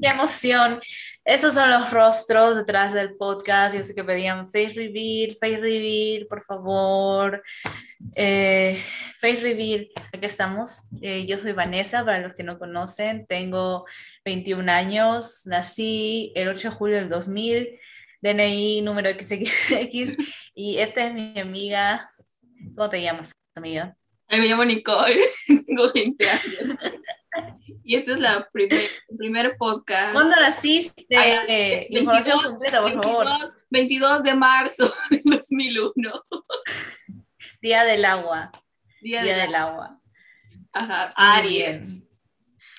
¡Qué emoción! Esos son los rostros detrás del podcast. Yo sé que pedían face reveal, face reveal, por favor. Eh, face reveal, aquí estamos. Eh, yo soy Vanessa, para los que no conocen. Tengo 21 años. Nací el 8 de julio del 2000. DNI número XXX. Y esta es mi amiga. ¿Cómo te llamas, amiga? Me llamo Nicole. Tengo 20 años. Y este es la primer, el primer podcast. ¿Cuándo naciste? Ay, Información 22, completa, por 22, favor. 22 de marzo de 2001. Día del agua. Día, Día de del agua. Ajá, Aries.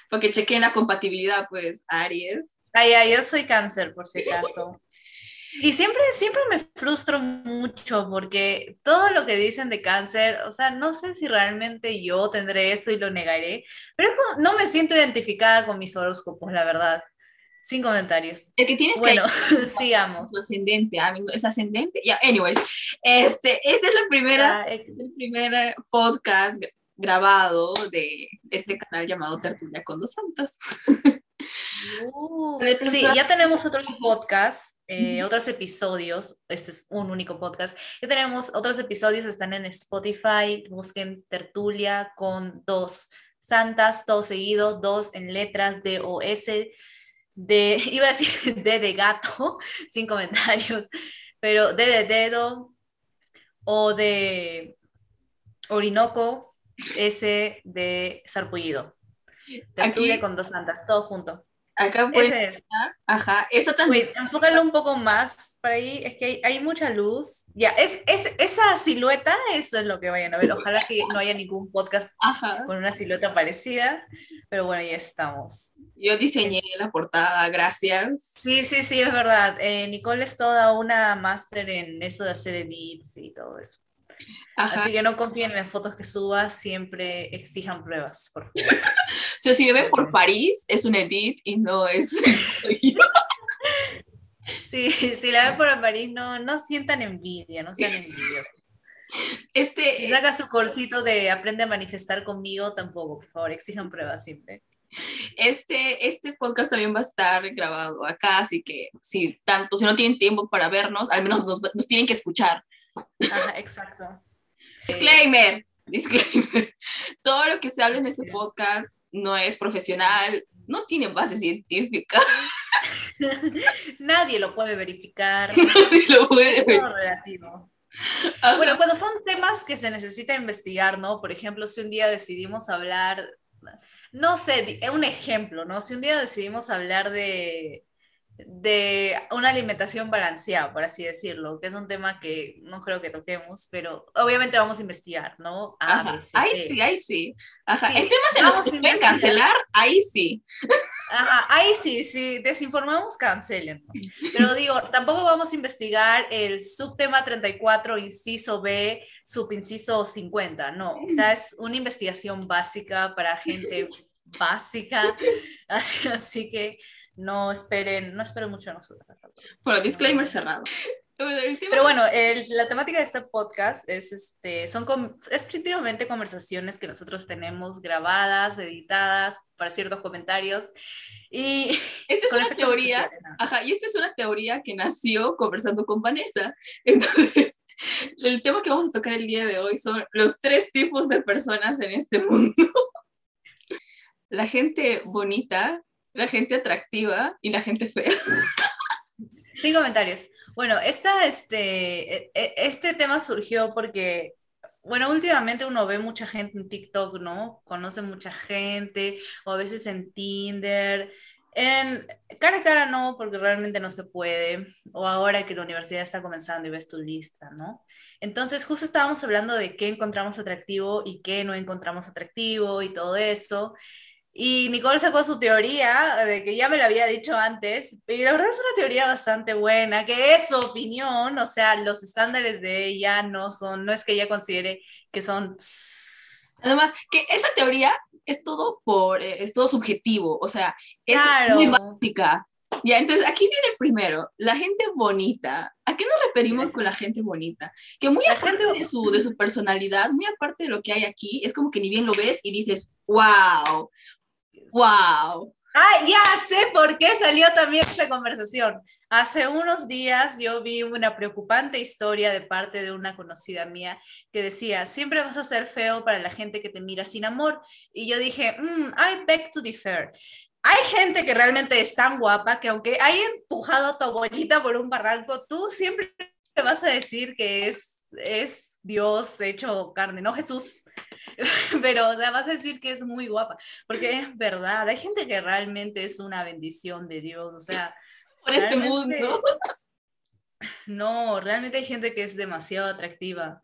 Porque chequeen la compatibilidad, pues, Aries. Ay, ay, yo soy cáncer, por si acaso. Y siempre, siempre me frustro mucho porque todo lo que dicen de cáncer, o sea, no sé si realmente yo tendré eso y lo negaré, pero es como- no me siento identificada con mis horóscopos, la verdad. Sin comentarios. El que tienes Bueno, que sigamos. su ascendente, mi- es ascendente. Ya, anyways, este, esta es la primera, Ah, eh, el primer podcast gra- grabado de este canal llamado Tertulia con dos Santas. Uh, Sí, ya tenemos otros podcasts, eh, otros episodios. Este es un único podcast. Ya tenemos otros episodios, están en Spotify. Busquen Tertulia con dos santas, todo seguido, dos en letras D O S. De, iba a decir D de gato, sin comentarios, pero D de dedo o de Orinoco, S de sarpullido. Tertulia Aquí- con dos santas, todo junto. Acá pueden, Ese es. ajá, esa también. Pues enfócalo un poco más para ahí, es que hay, hay mucha luz. Ya, es, es, esa silueta, eso es lo que vayan a ver. Ojalá que no haya ningún podcast Ajá. con una silueta parecida, pero bueno, ya estamos. Yo diseñé la portada, gracias. Sí, sí, sí, es verdad. Eh, Nicole es toda una máster en eso de hacer edits y todo eso. Ajá. Así que no confíen en las fotos que suba, siempre exijan pruebas, por favor. O sea, si me ven por París, es un edit y no es. soy yo. Sí, si la ven por París, no, no sientan envidia, no sean envidiosos. Si Este, saca su cursito de aprende a manifestar conmigo, tampoco, por favor, exijan pruebas siempre. este, este podcast también va a estar grabado acá, así que si tanto, si no tienen tiempo para vernos, al menos nos, nos tienen que escuchar. Ajá, exacto. Disclaimer, disclaimer. Todo lo que se habla en este podcast no es profesional, no tiene base científica. Nadie lo puede verificar. Nadie lo puede Es todo relativo. Ajá. Bueno, cuando son temas que se necesita investigar, ¿no? Por ejemplo, si un día decidimos hablar, no sé, un ejemplo, ¿no? Si un día decidimos hablar de, de una alimentación balanceada, por así decirlo, que es un tema que no creo que toquemos, pero obviamente vamos a investigar, ¿no? A. B, C, Ahí D. sí, ahí sí. Ajá. Sí, En temas en los vamos que a se pueden investigar. cancelar, ahí sí. Ajá, ahí sí, sí, desinformamos, cancelen. Pero digo, tampoco vamos a investigar el subtema 34, inciso B, subinciso 50, no. O sea, es una investigación básica para gente básica, así, así que no esperen, no esperen mucho de nosotros. Bueno, disclaimer cerrado. Pero bueno, el- la temática de este podcast es, este, son com- es principalmente conversaciones que nosotros tenemos grabadas, editadas para ciertos comentarios. Y esta es una teoría, ajá, y esta es una teoría que nació conversando con Vanessa. Entonces, el tema que vamos a tocar el día de hoy son los tres tipos de personas en este mundo. La gente bonita, la gente atractiva y la gente fea. Sin comentarios. Bueno, esta, este, e- e- este tema surgió porque, bueno, últimamente uno ve mucha gente en TikTok, ¿no? Conoce mucha gente, o a veces en Tinder. En cara a cara no, porque realmente no se puede, o ahora que la universidad está comenzando y ves tu lista, ¿no? Entonces, justo estábamos hablando de qué encontramos atractivo y qué no encontramos atractivo y todo eso. Y Nicole sacó su teoría, de que ya me lo había dicho antes, y la verdad es una teoría bastante buena, que es su opinión, o sea, los estándares de ella no son, no es que ella considere que son... Además, que esa teoría es todo por, eh, es todo subjetivo, o sea, es Claro. muy básica. Ya, entonces aquí viene el primero, la gente bonita. ¿A qué nos referimos con la gente bonita? Que muy aparte de, su, de su personalidad, muy aparte de lo que hay aquí, es como que ni bien lo ves y dices, wow, wow. Ah, ya sé por qué salió también esa conversación. Hace unos días yo vi una preocupante historia de parte de una conocida mía que decía, siempre vas a ser feo para la gente que te mira sin amor. Y yo dije, mm, I beg to differ. Hay gente que realmente es tan guapa que aunque haya empujado a tu abuelita por un barranco, tú siempre te vas a decir que es, es Dios hecho carne, no Jesús. Pero, o sea, vas a decir que es muy guapa, porque es verdad, hay gente que realmente es una bendición de Dios, o sea... Por este mundo. No, realmente hay gente que es demasiado atractiva.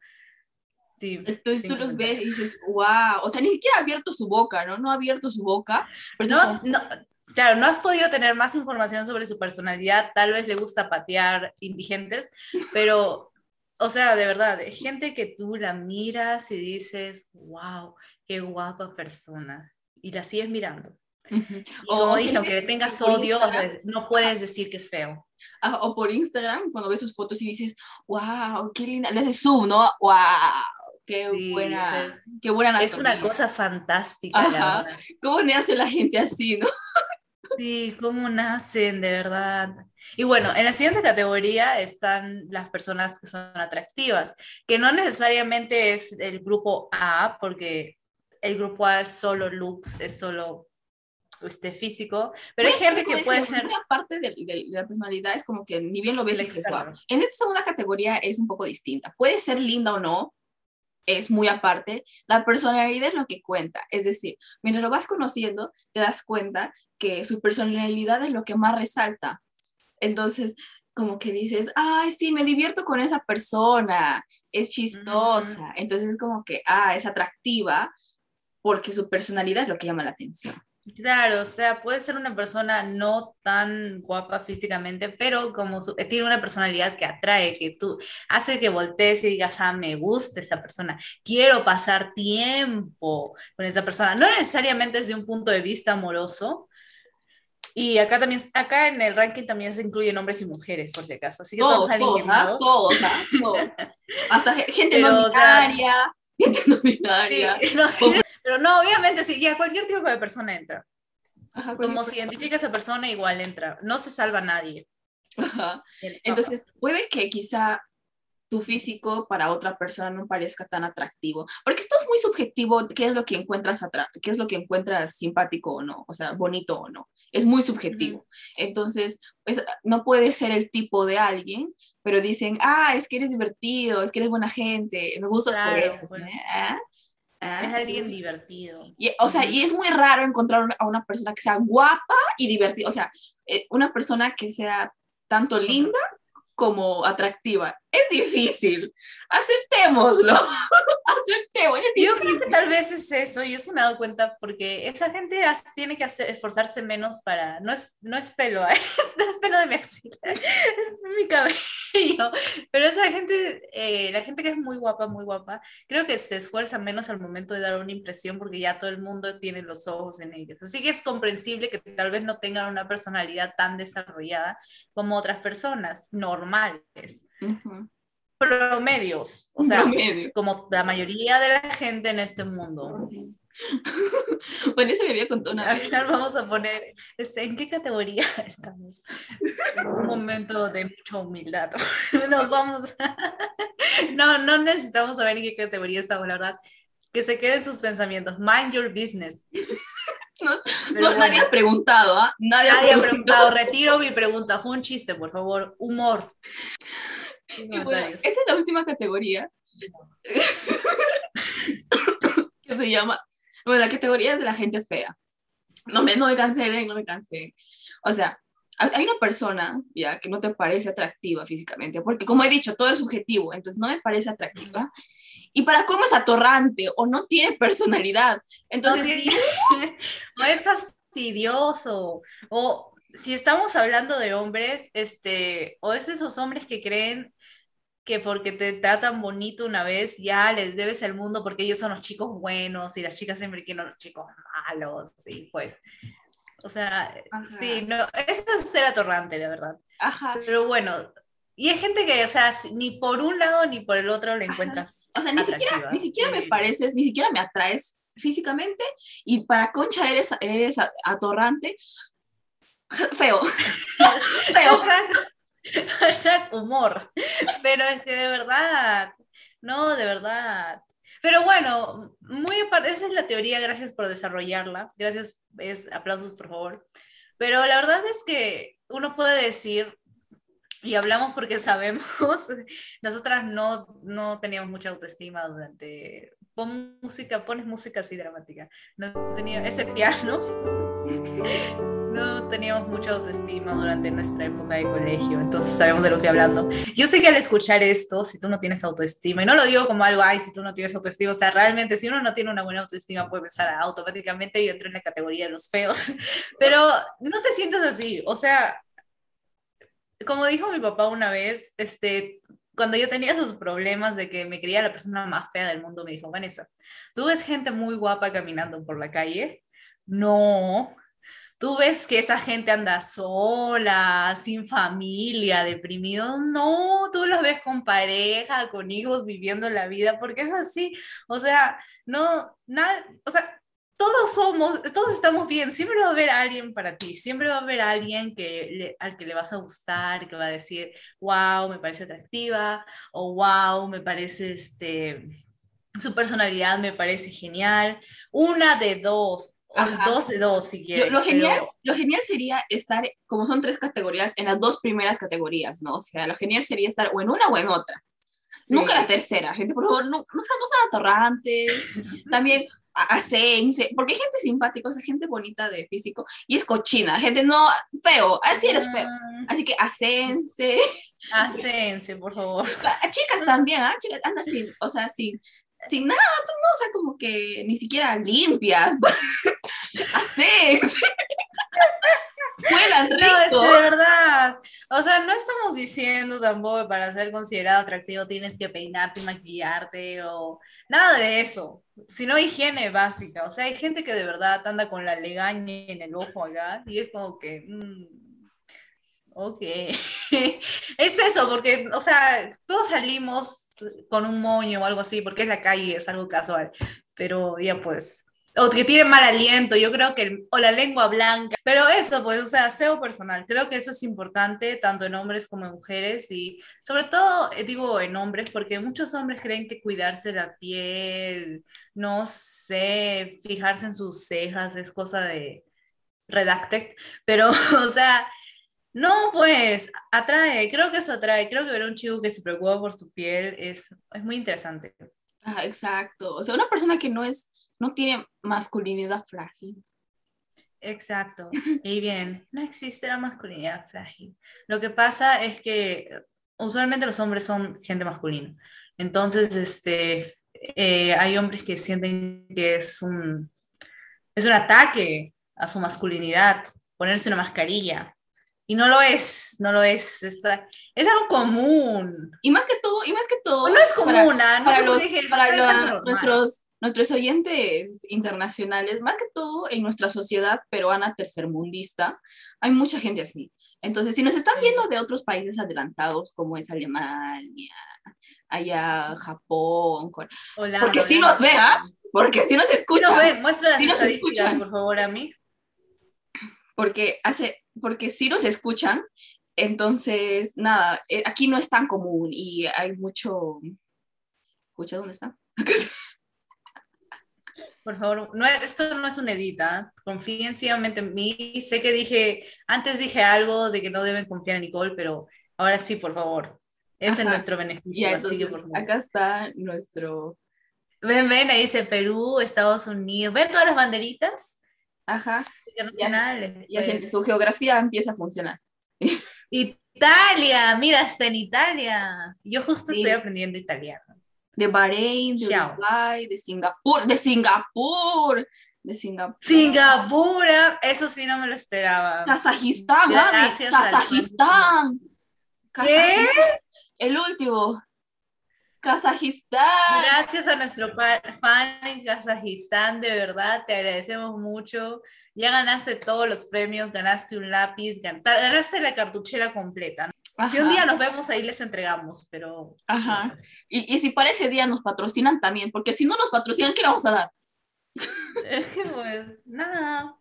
Sí, Entonces tú los ves y dices, wow, o sea, ni siquiera ha abierto su boca, ¿no? No ha abierto su boca. no, no, claro, no has podido tener más información sobre su personalidad, tal vez le gusta patear indigentes, pero, o sea, de verdad, gente que tú la miras y dices, wow, qué guapa persona, y la sigues mirando. O como dije, aunque tengas odio, no puedes decir que es feo. o por Instagram, cuando ves sus fotos y dices, wow, qué linda, le haces zoom, ¿no? Wow, Qué buena, es, qué buena Es una cosa fantástica. ¿Cómo nace la gente así, no? Sí, cómo nacen, de verdad. Y bueno, en la siguiente categoría están las personas que son atractivas, que no necesariamente es el grupo A, porque el grupo A es solo looks, es solo este, físico, pero hay gente que puede ser... Una parte de, la personalidad es como que ni bien lo ves, En esta segunda categoría es un poco distinta. Puede ser linda o no, es muy aparte, la personalidad es lo que cuenta. Es decir, mientras lo vas conociendo, te das cuenta que su personalidad es lo que más resalta. Entonces, como que dices, ay, sí, me divierto con esa persona, es chistosa. Entonces, como que, ah, es atractiva porque su personalidad es lo que llama la atención. Claro, o sea, puede ser una persona no tan guapa físicamente, pero como tiene una personalidad que atrae, que tú hace que voltees y digas, ah, me gusta esa persona, quiero pasar tiempo con esa persona. No necesariamente desde un punto de vista amoroso. Y acá también, acá en el ranking también se incluyen hombres y mujeres, por si acaso. Así que todos, todos, ¿ah? todos, ¿ah? todos, Hasta gente no binaria, gente no binaria. Pero no, obviamente, sí, ya cualquier tipo de persona entra. Como se identifica esa persona, igual entra. No se salva nadie. Entonces, puede que quizá tu físico para otra persona no parezca tan atractivo, porque esto es muy subjetivo, qué es lo que encuentras qué es lo que encuentras simpático o no, o sea, bonito o no, es muy subjetivo. Entonces, pues, no puede ser el tipo de alguien, pero dicen, ah, es que eres divertido, es que eres buena gente, me gustas por eso. ¿Ah? Ah, es alguien divertido. Y, o sea, y es muy raro encontrar a una persona que sea guapa y divertida. O sea, eh, una persona que sea tanto linda como atractiva. Es difícil. Aceptémoslo. Aceptémoslo. Yo creo que tal vez es eso. Yo sí me he dado cuenta porque esa gente tiene que hacer, esforzarse menos para. No es, no es pelo, es pelo de mi axila. Es mi cabello. Pero esa gente, eh, la gente que es muy guapa, muy guapa, creo que se esfuerza menos al momento de dar una impresión porque ya todo el mundo tiene los ojos en ellos. Así que es comprensible que tal vez no tengan una personalidad tan desarrollada como otras personas normales. Promedios, o sea, como la mayoría de la gente en este mundo. bueno, eso me había contado una vez. Al final vamos a poner, este, ¿en qué categoría estamos? Un momento de mucha humildad. Nos vamos. no, no necesitamos saber en qué categoría estamos, la verdad. Que se queden sus pensamientos. Mind your business. No, nadie ha preguntado, ¿ah? Nadie, ha preguntado. Retiro mi pregunta. Fue un chiste, por favor. Humor. Esta es la última categoría. que se llama. Bueno, la categoría es de la gente fea. No me, no me cansé, no me cansé. O sea, hay una persona ya que no te parece atractiva físicamente, porque como he dicho, todo es subjetivo, entonces no me parece atractiva. Y para cómo es atorrante o no tiene personalidad. Entonces, no, es fastidioso. O si estamos hablando de hombres, este, o es esos hombres que creen que porque te tratan bonito una vez ya les debes el mundo porque ellos son los chicos buenos y las chicas siempre quieren los chicos malos y pues O sea, Ajá. sí, no, eso es ser atorrante, la verdad. Ajá. Pero bueno, y hay gente que, o sea, ni por un lado ni por el otro le Ajá. encuentras. O sea, ni siquiera, ni siquiera me pareces, ni siquiera me atraes físicamente y para Concha eres, eres atorrante. Feo. Feo. Hashtag- humor. Pero es que de verdad, no, de verdad. Pero bueno, muy aparte, esa es la teoría, gracias por desarrollarla. Gracias, es, aplausos por favor. Pero la verdad es que uno puede decir, y hablamos porque sabemos, nosotras no, no teníamos mucha autoestima durante... Pon música, pones música así dramática. No tenía ese piano. No teníamos mucha autoestima durante nuestra época de colegio, entonces sabemos de lo que hablando. Yo sé que al escuchar esto, si tú no tienes autoestima, y no lo digo como algo, ay, si tú no tienes autoestima, o sea, realmente si uno no tiene una buena autoestima puede pensar "Ah, automáticamente yo entro en la categoría de los feos, pero no te sientas así, o sea, como dijo mi papá una vez, este, cuando yo tenía sus problemas de que me creía la persona más fea del mundo, me dijo, Vanessa, ¿tú ves gente muy guapa caminando por la calle? No, Tú ves que esa gente anda sola, sin familia, deprimido. No, tú los ves con pareja, con hijos, viviendo la vida, porque es así. O sea, no, nada, o sea, todos somos, todos estamos bien. Siempre va a haber alguien para ti, siempre va a haber alguien que al que le vas a gustar, que va a decir, wow, me parece atractiva, o wow, me parece este, su personalidad me parece genial. Una de dos, Ajá. dos de dos si Lo, quieres. lo genial, pero- lo genial sería estar, como son tres categorías, en las dos primeras categorías, ¿no? O sea, lo genial sería estar o en una o en otra. Sí. Nunca la tercera, gente, por favor, no, no, no sean atorrantes. También a- acense, porque hay gente simpática, o sea, gente bonita de físico, y es cochina, gente no, feo, así eres feo. Mm, Así que acense. Acense, por favor. Chicas también, ¿ah? Chicas, anda sin, o sea, sin, sin nada, pues no, o sea, como que ni siquiera limpias. Acense. Huelan No, es rico. de verdad. O sea, no estamos diciendo tampoco que para ser considerado atractivo tienes que peinarte y maquillarte o nada de eso, sino higiene básica. O sea, hay gente que de verdad anda con la legaña en el ojo acá y es como que. mm, ok. es eso, porque, o sea, todos salimos con un moño o algo así, porque es la calle, es algo casual. Pero ya pues. O que tiene mal aliento, yo creo que, o la lengua blanca, pero eso, pues, o sea, aseo personal, creo que eso es importante, tanto en hombres como en mujeres, y sobre todo, eh, digo en hombres, porque muchos hombres creen que cuidarse la piel, no sé, fijarse en sus cejas es cosa de redacted, pero, o sea, no, pues, atrae, creo que eso atrae, creo que ver a un chico que se preocupa por su piel es, es muy interesante. Ah, exacto. O sea, una persona que no es, no tiene masculinidad frágil. Exacto. Y bien, no existe la masculinidad frágil. Lo que pasa es que usualmente los hombres son gente masculina. Entonces, este, eh, hay hombres que sienten que es un, es un ataque a su masculinidad ponerse una mascarilla. Y no lo es, no lo es. Es, es algo común. Y más que todo, y más que todo. No es para- común, ah, no para los, dije para la- nuestros, nuestros oyentes internacionales, más que todo en nuestra sociedad peruana tercermundista, hay mucha gente así. Entonces, si nos están viendo de otros países adelantados, como es Alemania, allá Japón, Corea, porque sí Holanda. nos ve, ¿ah? porque nos Sí escuchan, nos muestra las Sí nos escuchan. por favor, a mí. Porque hace, porque si nos escuchan, entonces, nada, eh, aquí no es tan común y hay mucho... ¿Escucha dónde está? Por favor, no es- esto no es una edita. Confíen ciegamente en mí. Sé que dije, antes dije algo de que no deben confiar en Nicole, pero ahora sí, por favor. Es en nuestro beneficio. Ya, así que, entonces, por favor. acá está nuestro... Ven, ven, ahí dice Perú, Estados Unidos. ¿Ven todas las banderitas? Ajá. Internacionales. Gente, pues. su geografía empieza a funcionar. Italia, mira, está en Italia. Yo justo Sí. estoy aprendiendo italiano. De Bahrein, de Chao. Uruguay, de Singapur, de Singapur, de Singapur. Singapur, eso sí no me lo esperaba. Kazajistán, Gracias Kazajistán. ¿Qué? El último. Kazajistán. Gracias a nuestro fan en Kazajistán, de verdad, te agradecemos mucho. Ya ganaste todos los premios, ganaste un lápiz, ganaste la cartuchera completa. Si un día nos vemos, ahí les entregamos, pero... Ajá. Y, y si para ese día nos patrocinan también, porque si no nos patrocinan, ¿qué le vamos a dar? Es que pues, nada.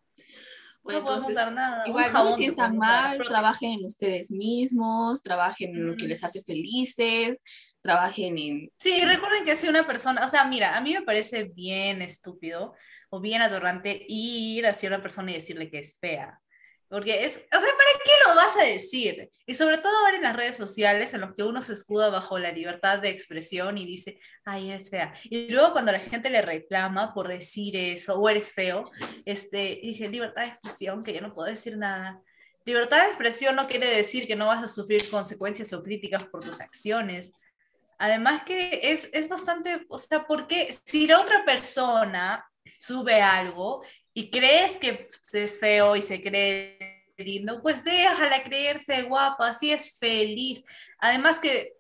no podemos dar nada. Igual no se sientan mal, trabajen en ustedes mismos, trabajen en lo que les hace felices, trabajen en... Sí, recuerden que si una persona, o sea, mira, a mí me parece bien estúpido o bien atorrante ir hacia una persona y decirle que es fea. Porque es, o sea, ¿para qué lo vas a decir? Y sobre todo ahora en las redes sociales, en los que uno se escuda bajo la libertad de expresión y dice, ay, eres fea. Y luego cuando la gente le reclama por decir eso, o eres feo, este, dice, libertad de expresión, que yo no puedo decir nada. Libertad de expresión no quiere decir que no vas a sufrir consecuencias o críticas por tus acciones. Además que es, es bastante, o sea, porque si la otra persona sube algo y crees que es feo y se cree lindo, pues déjala creerse guapa, así es feliz. Además que,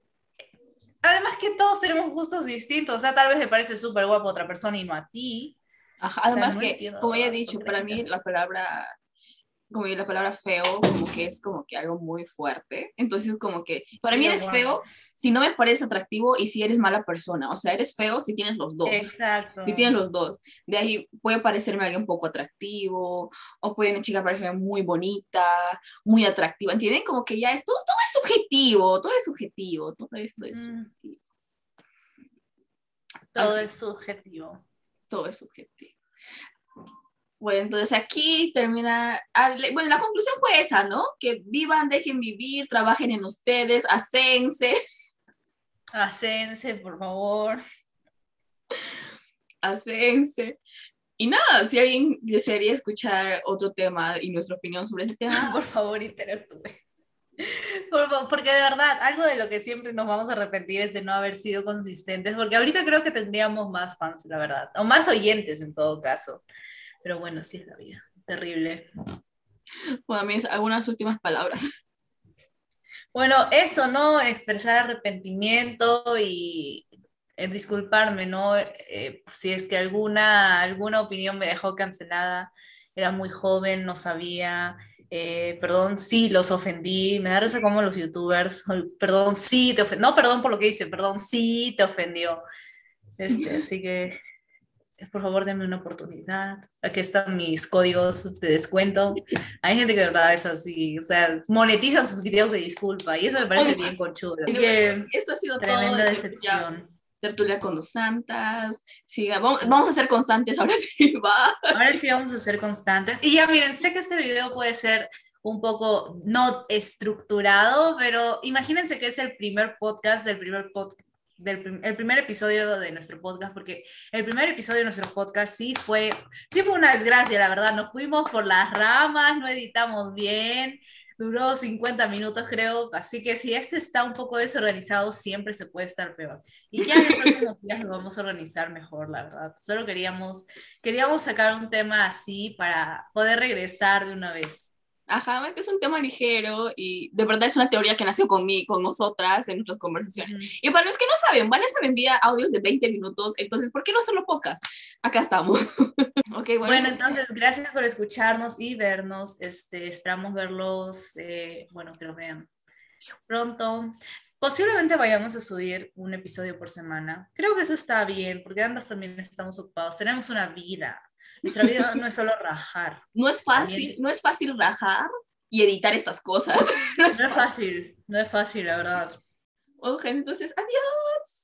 además que todos tenemos gustos distintos, o sea, tal vez le parece súper guapo a otra persona y no a ti. además que, como ya he dicho, para mí la palabra como la palabra feo, como que es como que algo muy fuerte. Entonces, como que para mí eres feo si no me parece atractivo y si eres mala persona. O sea, eres feo si tienes los dos. Exacto. Si tienes los dos. De ahí puede parecerme alguien un poco atractivo, o puede una chica parecerme muy bonita, muy atractiva. ¿Entienden? Como que ya es todo, todo es subjetivo, todo es subjetivo, todo esto es mm. subjetivo. Todo es subjetivo. Todo es subjetivo. Bueno, entonces aquí termina, bueno, la conclusión fue esa, ¿no? Que vivan, dejen vivir, trabajen en ustedes, hacense. Hacense, por favor. Hacense. Y nada, si alguien desearía escuchar otro tema y nuestra opinión sobre ese tema, por favor, interactúe. porque de verdad, algo de lo que siempre nos vamos a arrepentir es de no haber sido consistentes, porque ahorita creo que tendríamos más fans, la verdad, o más oyentes en todo caso. Pero bueno, sí es la vida. Terrible. Bueno, a mí algunas últimas palabras. Bueno, eso, ¿no? Expresar arrepentimiento y eh, disculparme, ¿no? Eh, si es que alguna, alguna opinión me dejó cancelada, era muy joven, no sabía. Eh, perdón, sí, los ofendí. Me da risa como los youtubers. Perdón, sí, te ofendió. No, perdón por lo que hice, perdón, sí, te ofendió. Este, así que por favor denme una oportunidad. Aquí están mis códigos de descuento. Hay gente que de verdad es así, o sea, monetizan sus videos de disculpa y eso me parece bien conchudo. que esto ha sido tremenda decepción. Tertulia con dos santas. Siga, vamos, vamos, a ser constantes, ahora sí va. Ahora sí vamos a ser constantes. Y ya miren, sé que este video puede ser un poco no estructurado, pero imagínense que es el primer podcast del primer podcast del el primer episodio de nuestro podcast, porque el primer episodio de nuestro podcast sí fue, sí fue una desgracia, la verdad, nos fuimos por las ramas, no editamos bien, duró 50 minutos creo, así que si este está un poco desorganizado, siempre se puede estar peor. Y ya en los próximos días lo vamos a organizar mejor, la verdad. Solo queríamos, queríamos sacar un tema así para poder regresar de una vez. Ajá, es un tema ligero y de verdad es una teoría que nació conmigo, con nosotras en nuestras conversaciones. Y para los que no saben, Vanessa me envía audios de 20 minutos, entonces, ¿por qué no hacerlo podcast? Acá estamos. okay, bueno. bueno. entonces, gracias por escucharnos y vernos. Este, esperamos verlos, eh, bueno, que lo vean pronto. Posiblemente vayamos a subir un episodio por semana. Creo que eso está bien, porque ambas también estamos ocupados. Tenemos una vida. Nuestra vida no es solo rajar. No es fácil, no es fácil rajar y editar estas cosas. No es fácil, no es fácil, la verdad. Oje, entonces, adiós.